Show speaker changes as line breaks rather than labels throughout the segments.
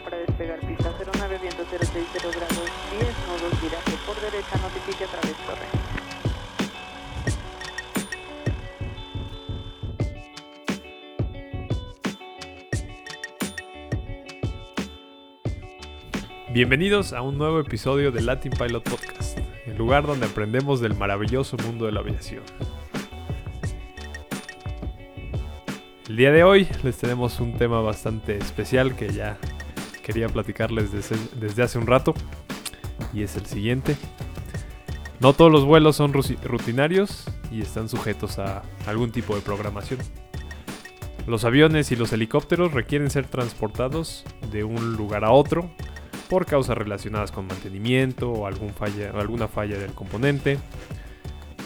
para despegar pista 09, viento 060 grados 10, nodos, viraje por derecha, notifique a través torre.
Bienvenidos a un nuevo episodio del Latin Pilot Podcast, el lugar donde aprendemos del maravilloso mundo de la aviación. El día de hoy les tenemos un tema bastante especial que ya quería platicarles desde, desde hace un rato y es el siguiente. No todos los vuelos son rutinarios y están sujetos a algún tipo de programación. Los aviones y los helicópteros requieren ser transportados de un lugar a otro por causas relacionadas con mantenimiento o algún falla, alguna falla del componente.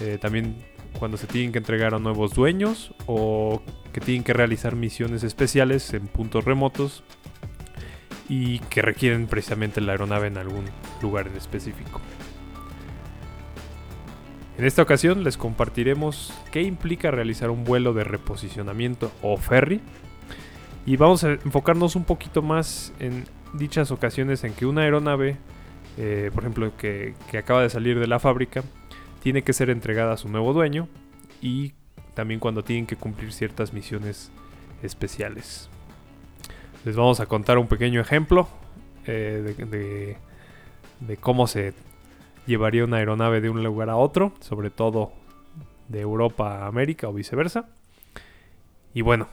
Eh, también cuando se tienen que entregar a nuevos dueños o que tienen que realizar misiones especiales en puntos remotos y que requieren precisamente la aeronave en algún lugar en específico. En esta ocasión les compartiremos qué implica realizar un vuelo de reposicionamiento o ferry y vamos a enfocarnos un poquito más en dichas ocasiones en que una aeronave, eh, por ejemplo, que, que acaba de salir de la fábrica, tiene que ser entregada a su nuevo dueño y también cuando tienen que cumplir ciertas misiones especiales. Les vamos a contar un pequeño ejemplo eh, de, cómo se llevaría una aeronave de un lugar a otro, sobre todo de Europa a América o viceversa. Y bueno,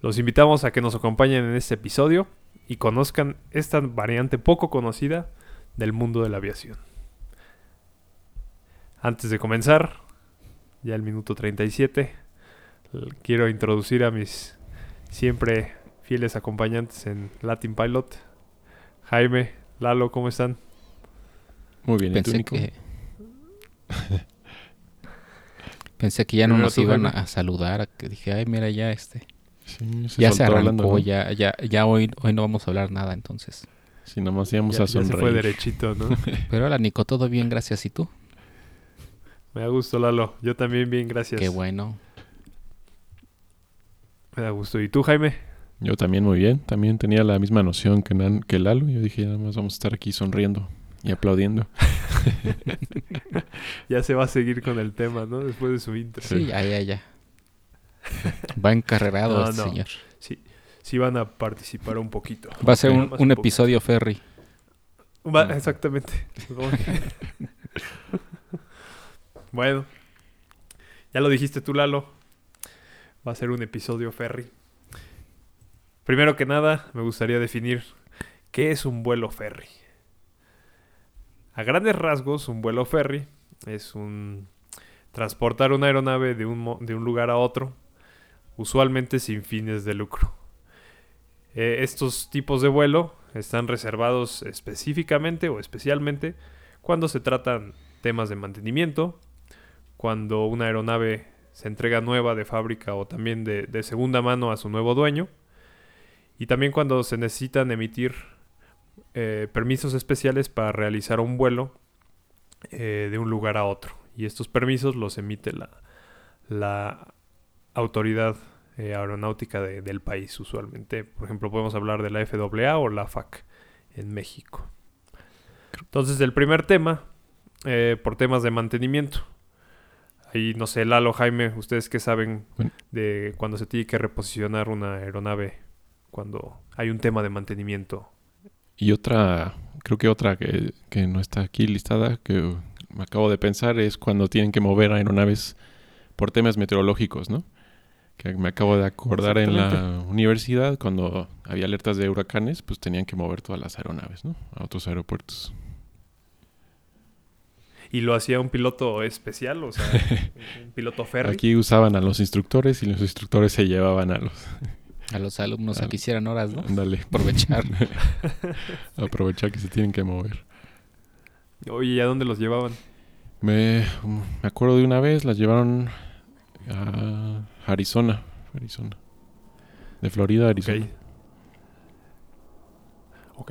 los invitamos a que nos acompañen en este episodio y conozcan esta variante poco conocida del mundo de la aviación. Antes de comenzar, ya el minuto 37, l- quiero introducir a mis siempre fieles acompañantes en Latin Pilot. Jaime, Lalo, ¿cómo están?
Muy bien, ¿y tú,
Pensé
Nico?
que... Pensé que ya no nos iban
Jaime.
a saludar, que dije, ay, mira, ya este,
Sí,
ya se arrancó,
hablando, ¿no?
ya, ya, ya hoy, hoy no vamos a hablar nada, entonces.
Sí, nomás íbamos
Ya,
a
ya se
sonreír.
fue derechito, ¿no?
Pero hola, Nico, todo bien, gracias, ¿y tú?
Me da gusto, Lalo. Yo también bien, gracias.
Qué bueno.
Me da gusto. ¿Y tú, Jaime?
Yo también muy bien. También tenía la misma noción que, Nan- que Lalo. Yo dije, nada más vamos a estar aquí sonriendo y aplaudiendo.
Ya se va a seguir con el tema, ¿no? Después de su intro.
Sí, ya, ya, ya. Va encarrerado
No,
este
no.
señor.
Sí van a participar un poquito.
Va a ser un, un episodio ferry.
Va- exactamente. bueno, ya lo dijiste tú, Lalo. Va a ser un episodio ferry. Primero que nada, me gustaría definir qué es un vuelo ferry. A grandes rasgos, un vuelo ferry es un transportar una aeronave de un, de un lugar a otro, usualmente sin fines de lucro. Eh, estos tipos de vuelo están reservados específicamente o especialmente cuando se tratan temas de mantenimiento, cuando una aeronave se entrega nueva de fábrica o también de, de segunda mano a su nuevo dueño, y también cuando se necesitan emitir eh, permisos especiales para realizar un vuelo eh, de un lugar a otro. Y estos permisos los emite la, la autoridad eh, aeronáutica de- del país usualmente. Por ejemplo, podemos hablar de la FAA o la FAC en México. Entonces, el primer tema, eh, por temas de mantenimiento. Ahí, no sé, Lalo, Jaime, ¿ustedes qué saben de cuando se tiene que reposicionar una aeronave? Cuando hay un tema de mantenimiento.
Y otra, creo que otra que, que no está aquí listada, que me acabo de pensar, es cuando tienen que mover aeronaves por temas meteorológicos, ¿no? Que me acabo de acordar en la universidad, cuando había alertas de huracanes, pues tenían que mover todas las aeronaves, ¿no? A otros aeropuertos.
Y lo hacía un piloto especial, o sea, un piloto ferry.
Aquí usaban a los instructores y los instructores se llevaban a los...
A los alumnos a que hicieran horas, ¿no?
Ándale.
Aprovechar.
Aprovechar que se tienen que mover.
Oye, ¿y a dónde los llevaban?
Me, me acuerdo de una vez, las llevaron a Arizona. Arizona. De Florida a Arizona.
Ok. Ok.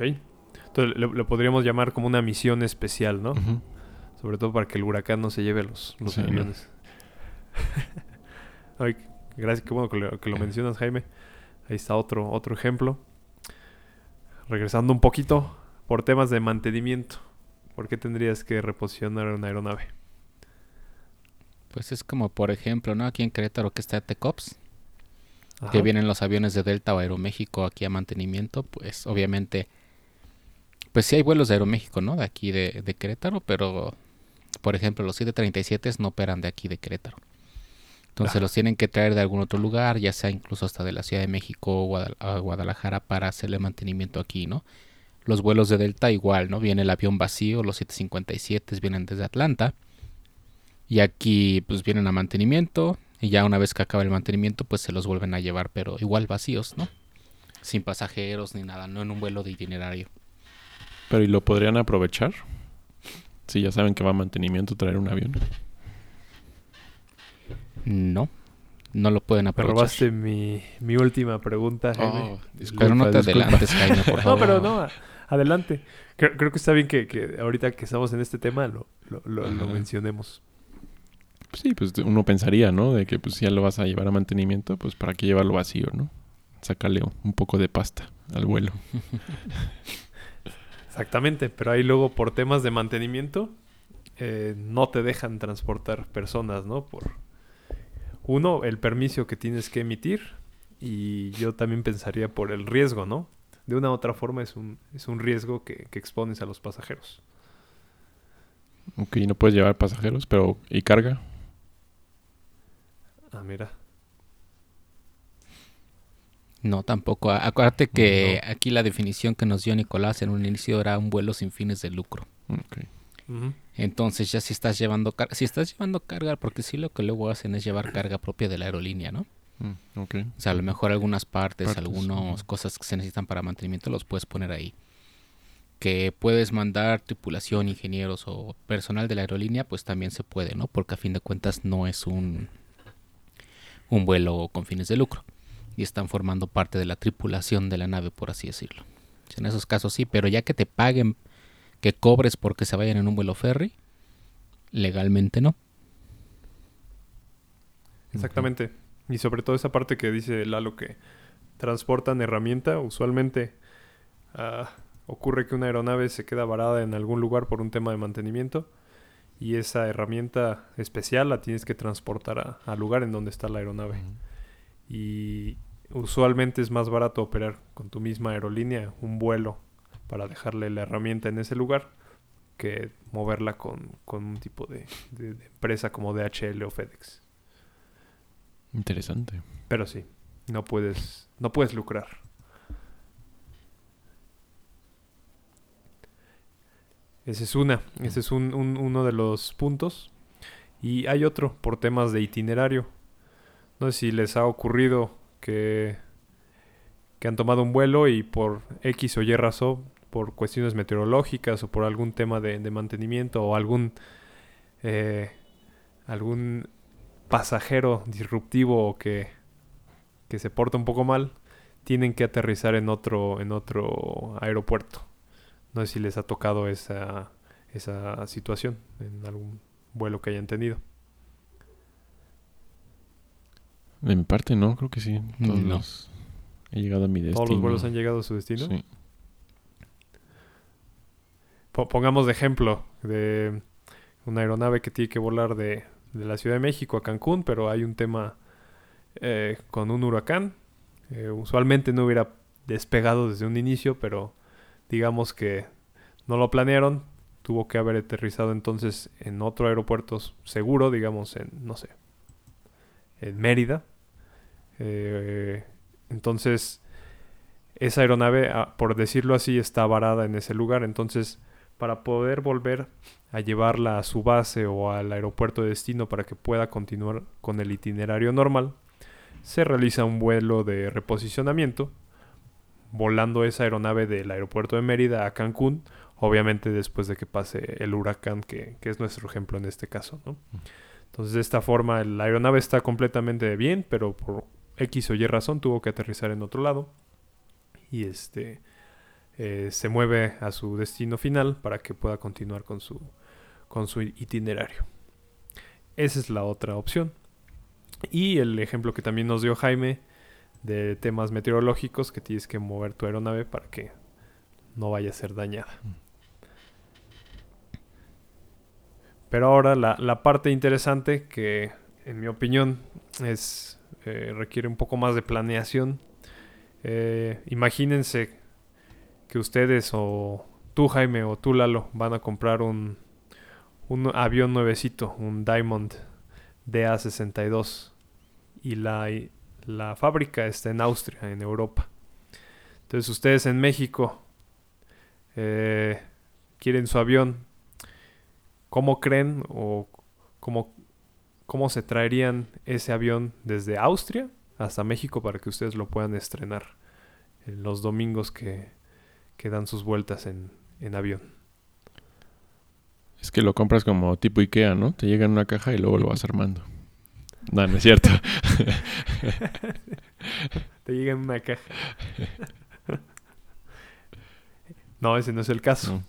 Entonces lo, lo podríamos llamar como una misión especial, ¿no? Sobre todo para que el huracán no se lleve los, los
Sí, no.
aviones. Ay, gracias, qué bueno que lo, que lo mencionas, Jaime. Ahí está otro, otro ejemplo. regresando un poquito por temas de mantenimiento. ¿Por qué tendrías que reposicionar una aeronave?
Pues es como, por ejemplo, ¿no? Aquí en Querétaro que está Tecops,
Ajá.
que vienen los aviones de Delta o Aeroméxico aquí a mantenimiento, pues obviamente, pues sí hay vuelos de Aeroméxico, ¿no? De aquí de, de Querétaro, pero, por ejemplo, los 737 no operan de aquí de Querétaro. Entonces los tienen que traer de algún otro lugar, ya sea incluso hasta de la Ciudad de México o Guadal- a Guadalajara para hacerle mantenimiento aquí, ¿no? Los vuelos de Delta igual, ¿no? Viene el avión vacío, los 757 vienen desde Atlanta. Y aquí pues vienen a mantenimiento y ya una vez que acaba el mantenimiento pues se los vuelven a llevar, pero igual vacíos, ¿no? Sin pasajeros ni nada, no en un vuelo de itinerario.
Pero ¿y lo podrían aprovechar? Si ya saben que va a mantenimiento traer un avión.
No, no lo pueden
Me
aprovechar.
robaste mi, mi última pregunta, Jaime.
Oh,
Pero no te
disculpa.
adelantes, Jaime, por
No,
favor.
pero no, adelante. Creo, creo que está bien que, que ahorita que estamos en este tema lo, lo, lo- lo mencionemos.
Sí, pues uno pensaría, ¿no? De que pues si ya lo vas a llevar a mantenimiento, pues para qué llevarlo vacío, ¿no? Sácale un poco de pasta al vuelo.
Exactamente, pero ahí luego por temas de mantenimiento eh, no te dejan transportar personas, ¿no? Por uno, el permiso que tienes que emitir y yo también pensaría por el riesgo, ¿no? De una u otra forma es un, es un riesgo que, que expones a los pasajeros.
Ok, no puedes llevar pasajeros, pero ¿y carga?
Ah, mira.
No, tampoco. Acuérdate que
No.
aquí la definición que nos dio Nicolás en un inicio era un vuelo sin fines de lucro. Entonces ya si estás llevando carga, si estás llevando carga, porque sí lo que luego hacen es llevar carga propia de la aerolínea, ¿no?
Mm.
O sea, a lo mejor algunas partes,
Partes,
algunas cosas que se necesitan para mantenimiento los puedes poner ahí. Que puedes mandar tripulación, ingenieros o personal de la aerolínea, pues también se puede, ¿no? Porque a fin de cuentas no es un, un vuelo con fines de lucro. Y están formando parte de la tripulación de la nave, por así decirlo. En esos casos sí, pero ya que te paguen, que cobres porque se vayan en un vuelo ferry, legalmente no.
Exactamente. Y sobre todo esa parte que dice Lalo que transportan herramienta, usualmente ah, ocurre que una aeronave se queda varada en algún lugar por un tema de mantenimiento y esa herramienta especial la tienes que transportar a- al lugar en donde está la aeronave. Y usualmente es más barato operar con tu misma aerolínea un vuelo para dejarle la herramienta en ese lugar que moverla con, con un tipo de, de- de empresa como DHL o FedEx.
Interesante.
Pero sí, no puedes, no puedes lucrar. Ese es una, ese es un- un- uno de los puntos. Y hay otro por temas de itinerario. No sé si les ha ocurrido que, que han tomado un vuelo y por X o Y razón, por cuestiones meteorológicas o por algún tema de, de mantenimiento o algún, eh, algún pasajero disruptivo o que, que se porta un poco mal, tienen que aterrizar en otro, en otro aeropuerto. No sé si les ha tocado esa, esa situación en algún vuelo que hayan tenido.
De mi parte, no, creo que sí. Todos
No.
los- He llegado a mi destino.
¿Todos los vuelos han llegado a su destino?
Sí.
Po- pongamos de ejemplo de una aeronave que tiene que volar de, de la Ciudad de México a Cancún, pero hay un tema eh, con un huracán. Eh, usualmente no hubiera despegado desde un inicio, pero digamos que no lo planearon. Tuvo que haber aterrizado entonces en otro aeropuerto seguro, digamos en, no sé, en Mérida. Eh, entonces, esa aeronave, ah, por decirlo así, está varada en ese lugar. Entonces, para poder volver a llevarla a su base o al aeropuerto de destino para que pueda continuar con el itinerario normal, se realiza un vuelo de reposicionamiento, volando esa aeronave del aeropuerto de Mérida a Cancún, obviamente después de que pase el huracán, que, que es nuestro ejemplo en este caso. ¿no? Entonces, de esta forma, la aeronave está completamente bien, pero por X o Y razón tuvo que aterrizar en otro lado. Y este eh, se mueve a su destino final para que pueda continuar con su, con su itinerario. Esa es la otra opción. Y el ejemplo que también nos dio Jaime de temas meteorológicos, que tienes que mover tu aeronave para que no vaya a ser dañada. Pero ahora la, la parte interesante que en mi opinión es eh, requiere un poco más de planeación. Eh, imagínense que ustedes o tú Jaime o tú Lalo van a comprar un, un avión nuevecito, un Diamond DA62 y la, la fábrica está en Austria, en Europa. Entonces ustedes en México eh, quieren su avión. ¿Cómo creen o cómo, cómo se traerían ese avión desde Austria hasta México para que ustedes lo puedan estrenar en los domingos que, que dan sus vueltas en, en avión?
Es que lo compras como tipo Ikea, ¿no? Te llega en una caja y luego lo vas armando. No, no es cierto.
Te llega en una caja. no, ese no es el caso.
No.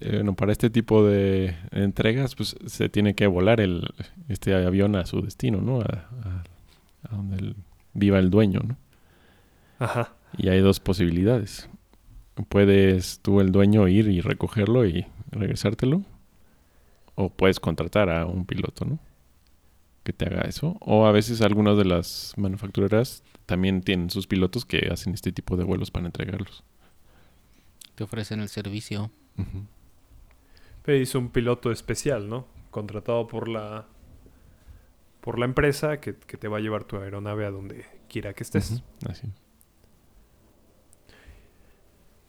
Eh, Bueno, para este tipo de entregas, pues se tiene que volar el, este avión a su destino, ¿no? A, a- a donde el- viva el dueño, ¿no?
Ajá.
Y hay dos posibilidades. Puedes tú, el dueño, ir y recogerlo y regresártelo. O puedes contratar a un piloto, ¿no? Que te haga eso. O a veces algunas de las manufactureras también tienen sus pilotos que hacen este tipo de vuelos para entregarlos.
Te ofrecen el servicio.
Pero hizo un piloto especial, ¿no? Contratado por la por la empresa que, que te va a llevar tu aeronave a donde quiera que estés.
Así.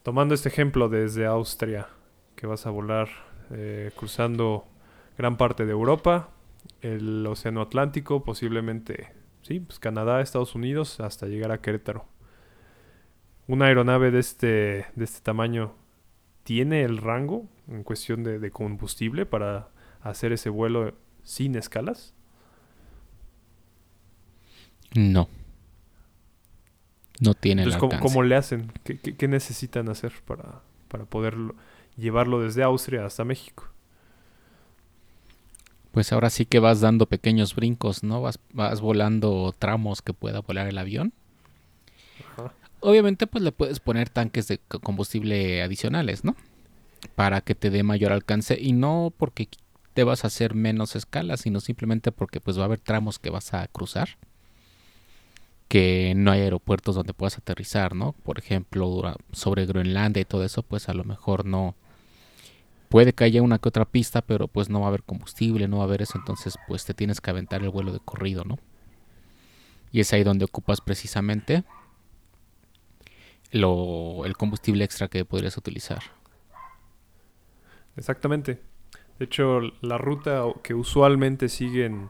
Tomando este ejemplo desde Austria, que vas a volar eh, cruzando gran parte de Europa, el Océano Atlántico, posiblemente, sí, pues Canadá, Estados Unidos, hasta llegar a Querétaro. Una aeronave de este, de este tamaño tiene el rango en cuestión de, de combustible para hacer ese vuelo sin escalas.
No. No tiene el
Entonces, ¿cómo, cómo le hacen? ¿Qué, qué- qué necesitan hacer para, para poder llevarlo desde Austria hasta México?
Pues ahora sí que vas dando pequeños brincos, ¿no? Vas, vas volando tramos que pueda volar el avión.
Ajá.
Obviamente, pues le puedes poner tanques de co- combustible adicionales, ¿no? Para que te dé mayor alcance y no porque te vas a hacer menos escalas, sino simplemente porque pues va a haber tramos que vas a cruzar que no hay aeropuertos donde puedas aterrizar, ¿no? Por ejemplo, sobre Groenlandia y todo eso, pues a lo mejor no puede que haya una que otra pista, pero pues no va a haber combustible, no va a haber eso, entonces pues te tienes que aventar el vuelo de corrido, ¿no? Y es ahí donde ocupas precisamente lo, el combustible extra que podrías utilizar.
Exactamente. De hecho, la ruta que usualmente siguen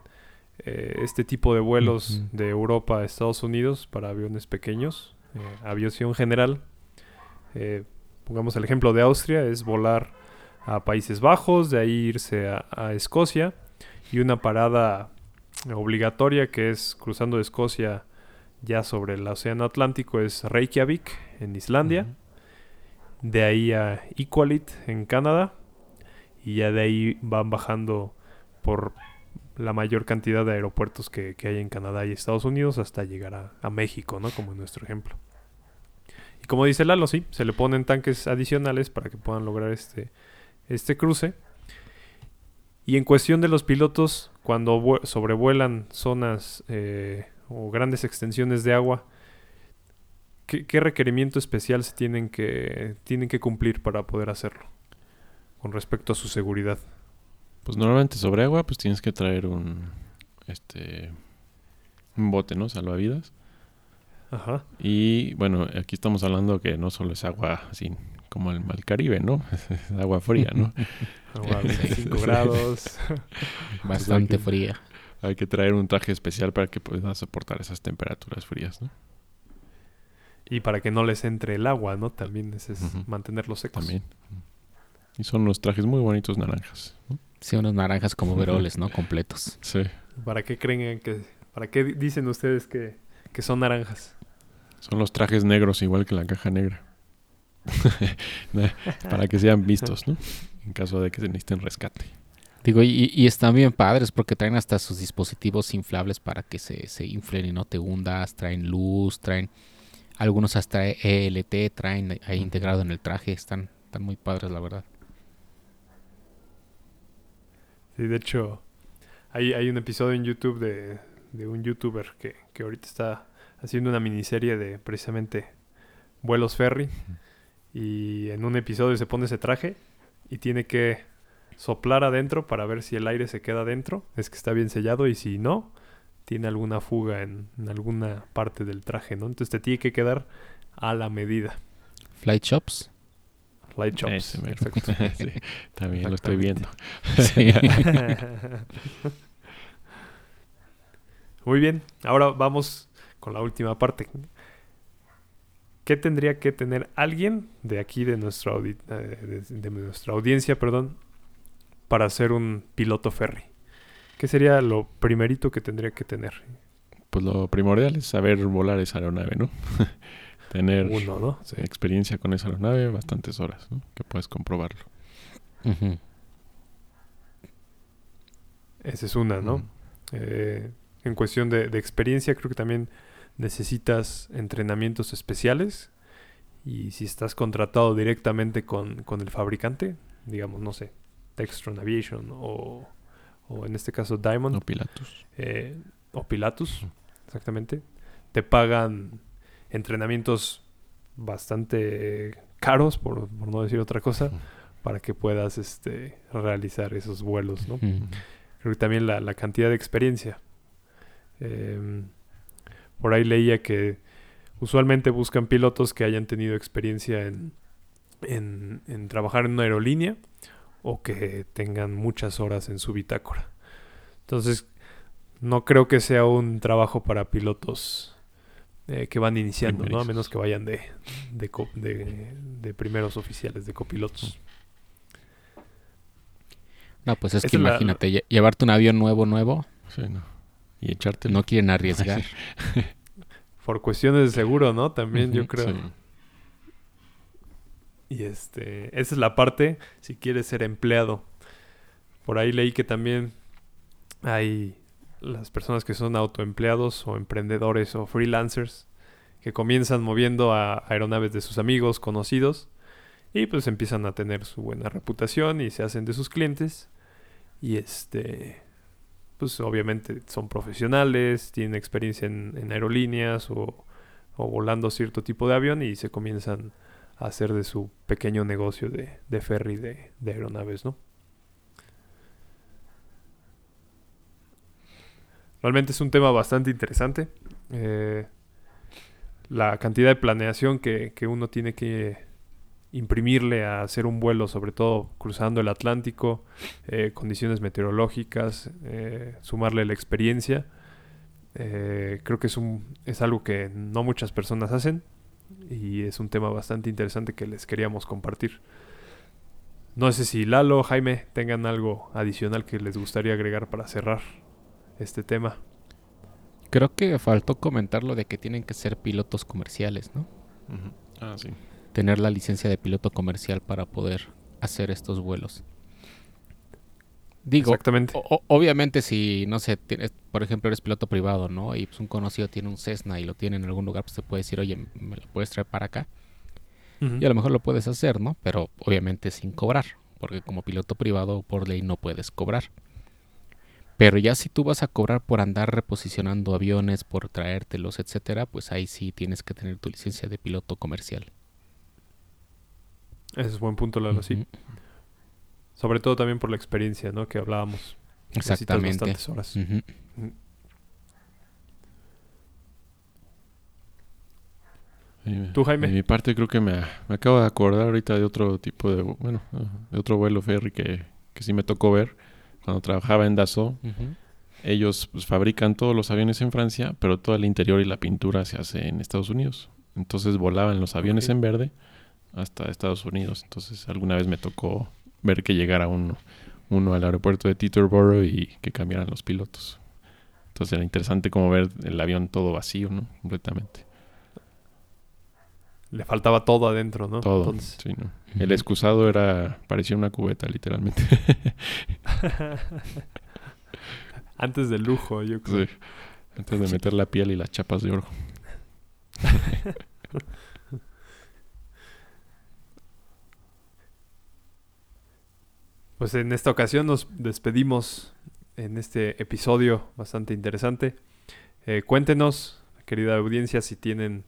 eh, este tipo de vuelos de Europa a Estados Unidos para aviones pequeños, eh, aviación general, eh, pongamos el ejemplo de Austria, es volar a Países Bajos, de ahí irse a, a Escocia y una parada obligatoria que es cruzando de Escocia ya sobre el Océano Atlántico es Reykjavik en Islandia de ahí a Iqaluit en Canadá y ya de ahí van bajando por la mayor cantidad de aeropuertos que, que hay en Canadá y Estados Unidos hasta llegar a, a México, ¿no? Como en nuestro ejemplo. Y como dice Lalo, sí, se le ponen tanques adicionales para que puedan lograr este, este cruce. Y en cuestión de los pilotos, cuando vue- sobrevuelan zonas eh, o grandes extensiones de agua, ¿Qué, qué requerimiento especial se tienen que, tienen que cumplir para poder hacerlo? Con respecto a su seguridad.
Pues normalmente sobre agua, pues tienes que traer un este un bote, ¿no? Salvavidas.
Ajá.
Y bueno, aquí estamos hablando que no solo es agua así como el mar Caribe, ¿no? Es agua fría, ¿no?
Agua a
Sí.
25 grados.
Bastante
que-
fría.
Hay que traer un traje especial para que pueda soportar esas temperaturas frías, ¿no?
Y para que no les entre el agua, ¿no? También es, mantenerlos secos.
También. Y son unos trajes muy bonitos naranjas. ¿no?
Sí, unos naranjas como veroles, ¿no? Completos.
Sí.
¿Para qué creen que... ¿Para qué di- dicen ustedes que, que son naranjas?
Son los trajes negros igual que la caja negra. para que sean vistos, ¿no? En caso de que se necesiten rescate.
Digo, y, y están bien padres porque traen hasta sus dispositivos inflables para que se, se inflen y no te hundas, traen luz, traen Algunos hasta ELT traen ahí integrado en el traje. Están, están muy padres, la verdad.
Sí, de hecho, hay, hay un episodio en YouTube de, de un youtuber que, que ahorita está haciendo una miniserie de precisamente vuelos ferry. Y en un episodio se pone ese traje y tiene que soplar adentro para ver si el aire se queda adentro, es que está bien sellado y si no, tiene alguna fuga en, en alguna parte del traje, ¿no? Entonces te tiene que quedar a la medida.
Flight Shops.
Light exacto.
Sí, también lo estoy viendo.
Sí.
Muy bien, ahora vamos con la última parte. ¿Qué tendría que tener alguien de aquí, de nuestra, audi- eh, de, de nuestra audiencia, perdón, para ser un piloto ferry? ¿Qué sería lo primerito que tendría que tener?
Pues lo primordial es saber volar esa aeronave, ¿no? Tener
Uno, ¿no?
sí, experiencia con esa aeronave, bastantes horas, ¿no? Que puedes comprobarlo.
Esa es una, ¿no?
Ujú.
Eh, en cuestión de, de experiencia, creo que también necesitas entrenamientos especiales. Y si estás contratado directamente con, con el fabricante, digamos, no sé, Textron Aviation o, o en este caso Diamond
No Pilatus.
eh, o Pilatus, exactamente, te pagan entrenamientos bastante caros, por, por no decir otra cosa, para que puedas este, realizar esos vuelos, ¿no? Creo que también la, la cantidad de experiencia. Em, por ahí leía que usualmente buscan pilotos que hayan tenido experiencia en, en, en trabajar en una aerolínea o que tengan muchas horas en su bitácora. Entonces, no creo que sea un trabajo para pilotos eh, que van iniciando, ¿no? A menos que vayan de, de, co- de- de primeros oficiales, de copilotos.
No, pues es
Esa
que
es
imagínate, lle- llevarte un avión nuevo, nuevo,
Sí, ¿no? Y echarte
no quieren arriesgar.
Por cuestiones de seguro, ¿no? También yo creo.
Sí.
Y este, esa es la parte si quieres ser empleado. Por ahí leí que también hay las personas que son autoempleados o emprendedores o freelancers que comienzan moviendo a aeronaves de sus amigos, conocidos y pues empiezan a tener su buena reputación y se hacen de sus clientes y este pues obviamente son profesionales, tienen experiencia en, aerolíneas o, volando cierto tipo de avión y se comienzan a hacer de su pequeño negocio de, de ferry de aeronaves, ¿no? Realmente es un tema bastante interesante. Eh, la cantidad de planeación que, que uno tiene que imprimirle a hacer un vuelo, sobre todo cruzando el Atlántico, eh, condiciones meteorológicas, eh, sumarle la experiencia. Creo que es, un, es algo que no muchas personas hacen y es un tema bastante interesante que les queríamos compartir. No sé si Lalo, Jaime, tengan algo adicional que les gustaría agregar para cerrar este tema.
Creo que faltó comentar lo de que tienen que ser pilotos comerciales, ¿no?
Ah, sí.
Tener la licencia de piloto comercial para poder hacer estos vuelos. Digo,
Exactamente.
o- o- obviamente si, no sé, tienes, por ejemplo, eres piloto privado, ¿no? Y pues un conocido tiene un Cessna y lo tiene en algún lugar, pues te puede decir, oye, ¿me lo puedes traer para acá? Y a lo mejor lo puedes hacer, ¿no? Pero obviamente sin cobrar, porque como piloto privado por ley no puedes cobrar. Pero ya si tú vas a cobrar por andar reposicionando aviones, por traértelos, etcétera, pues ahí sí tienes que tener tu licencia de piloto comercial.
Ese es buen punto, Lalo, sí. Sobre todo también por la experiencia, ¿no? Que hablábamos. Necesitas
Exactamente.
bastantes horas.
Sí,
¿Tú, Jaime?
De mi parte creo que me, me acabo de acordar ahorita de otro tipo de, bueno, de otro vuelo ferry que, que sí me tocó ver cuando trabajaba en Dassault. Ellos pues, fabrican todos los aviones en Francia, pero todo el interior y la pintura se hace en Estados Unidos. Entonces volaban los aviones en verde hasta Estados Unidos. Entonces alguna vez me tocó ver que llegara uno, uno al aeropuerto de Teterboro y que cambiaran los pilotos. Entonces era interesante como ver el avión todo vacío, ¿no? Completamente.
Le faltaba todo adentro, ¿no?
Todo.
Entonces,
sí, ¿no? El excusado era, parecía una cubeta, literalmente.
antes del lujo, yo creo.
Sí. Antes de meter la piel y las chapas de oro.
Pues en esta ocasión nos despedimos en este episodio bastante interesante. Eh, cuéntenos, querida audiencia, si tienen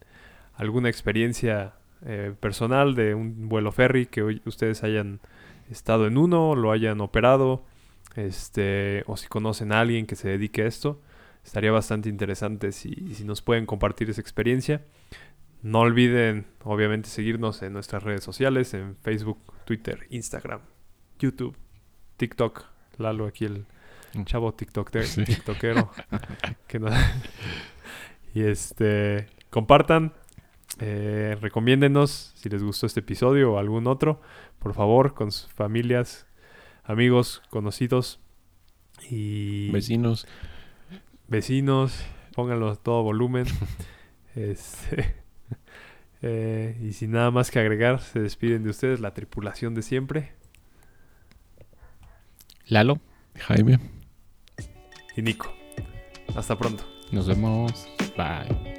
alguna experiencia eh, personal de un vuelo ferry que hoy ustedes hayan estado en uno, lo hayan operado, este, o si conocen a alguien que se dedique a esto. Estaría bastante interesante si, si nos pueden compartir esa experiencia. No olviden, obviamente, seguirnos en nuestras redes sociales, en Facebook, Twitter, Instagram, YouTube, TikTok. Lalo, aquí el chavo TikToker,
Sí.
TikTokero. que no- y este, compartan, eh, recomiéndenos si les gustó este episodio o algún otro, por favor, con sus familias, amigos, conocidos y
Vecinos.
vecinos, pónganlo a todo volumen. Este, eh, y sin nada más que agregar, se despiden de ustedes la tripulación de siempre
Lalo,
Jaime.
y Nico. Hasta pronto.
nos vemos. Bye.